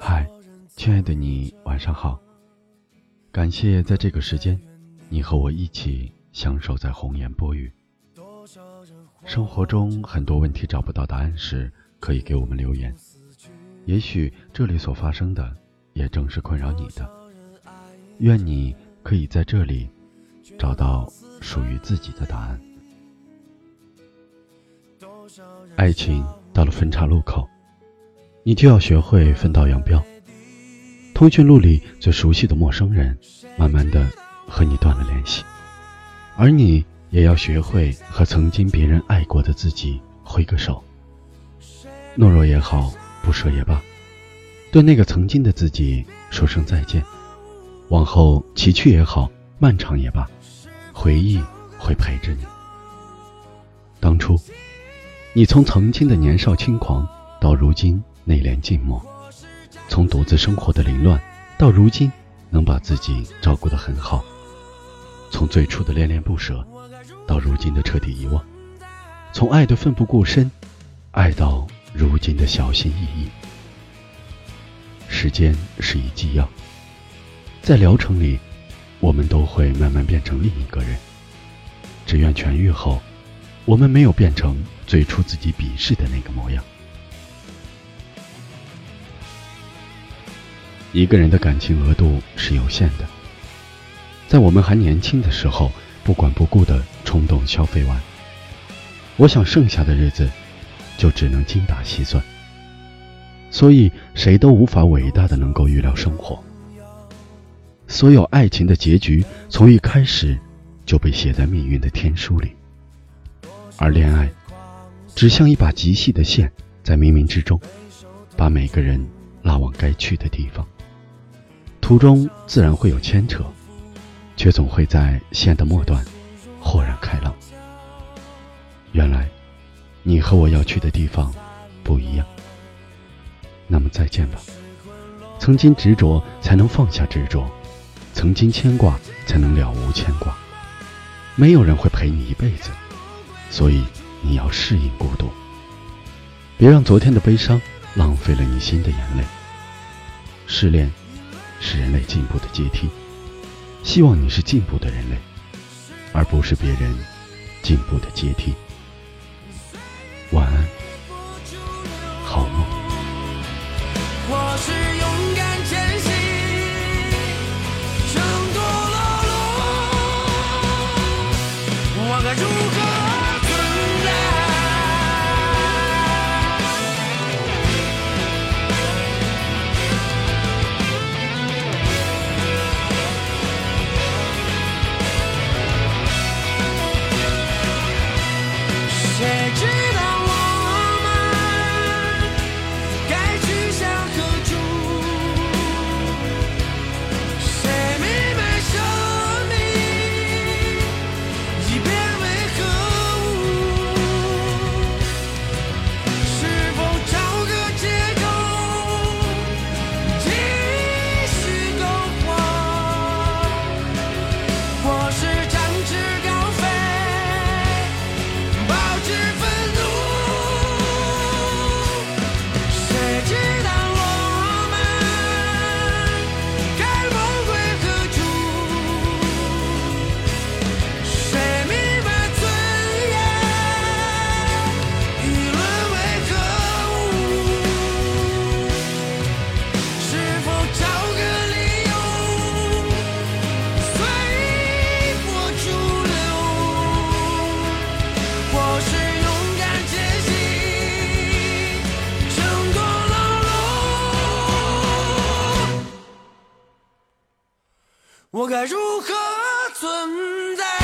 嗨，亲爱的你，晚上好。感谢在这个时间，你和我一起相守在红颜薄雨。生活中很多问题找不到答案时，可以给我们留言。也许这里所发生的，也正是困扰你的。愿你可以在这里找到属于自己的答案。爱情到了分岔路口，你就要学会分道扬镳。通讯录里最熟悉的陌生人，慢慢的和你断了联系，而你也要学会和曾经别人爱过的自己挥个手。懦弱也好，不舍也罢，对那个曾经的自己说声再见。往后崎岖也好，漫长也罢，回忆会陪着你。当初。你从曾经的年少轻狂，到如今内敛静默；从独自生活的凌乱，到如今能把自己照顾得很好；从最初的恋恋不舍，到如今的彻底遗忘；从爱的奋不顾身，爱到如今的小心翼翼。时间是一剂药，在疗程里，我们都会慢慢变成另一个人。只愿痊愈后。我们没有变成最初自己鄙视的那个模样。一个人的感情额度是有限的，在我们还年轻的时候，不管不顾的冲动消费完，我想剩下的日子就只能精打细算。所以，谁都无法伟大的能够预料生活。所有爱情的结局，从一开始就被写在命运的天书里。而恋爱，只像一把极细的线，在冥冥之中，把每个人拉往该去的地方。途中自然会有牵扯，却总会在线的末端，豁然开朗。原来，你和我要去的地方不一样。那么再见吧。曾经执着，才能放下执着；曾经牵挂，才能了无牵挂。没有人会陪你一辈子。所以你要适应孤独，别让昨天的悲伤浪费了你新的眼泪。失恋是人类进步的阶梯，希望你是进步的人类，而不是别人进步的阶梯。我该如何存在？